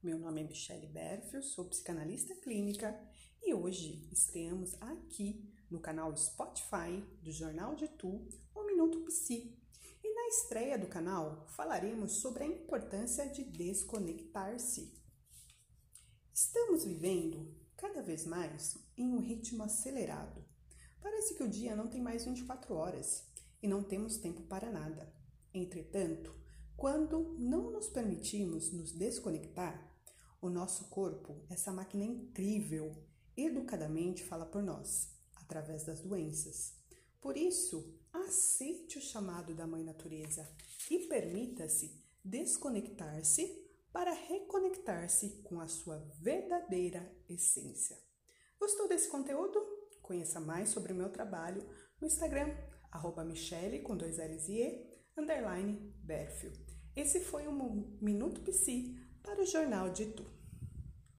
Meu nome é Michele Berfio, sou psicanalista clínica e hoje estreamos aqui no canal Spotify do Jornal de Tu, o Minuto Psi. E na estreia do canal falaremos sobre a importância de desconectar-se. Estamos vivendo cada vez mais em um ritmo acelerado. Parece que o dia não tem mais 24 horas e não temos tempo para nada. Entretanto, quando não nos permitimos nos desconectar, o nosso corpo, essa máquina incrível, educadamente fala por nós, através das doenças. Por isso, aceite o chamado da Mãe Natureza e permita-se desconectar-se para reconectar-se com a sua verdadeira essência. Gostou desse conteúdo? Conheça mais sobre o meu trabalho no Instagram, arroba Michele, com dois L's e E, underline Berfio. Esse foi o Minuto Psi para o Jornal de Tu.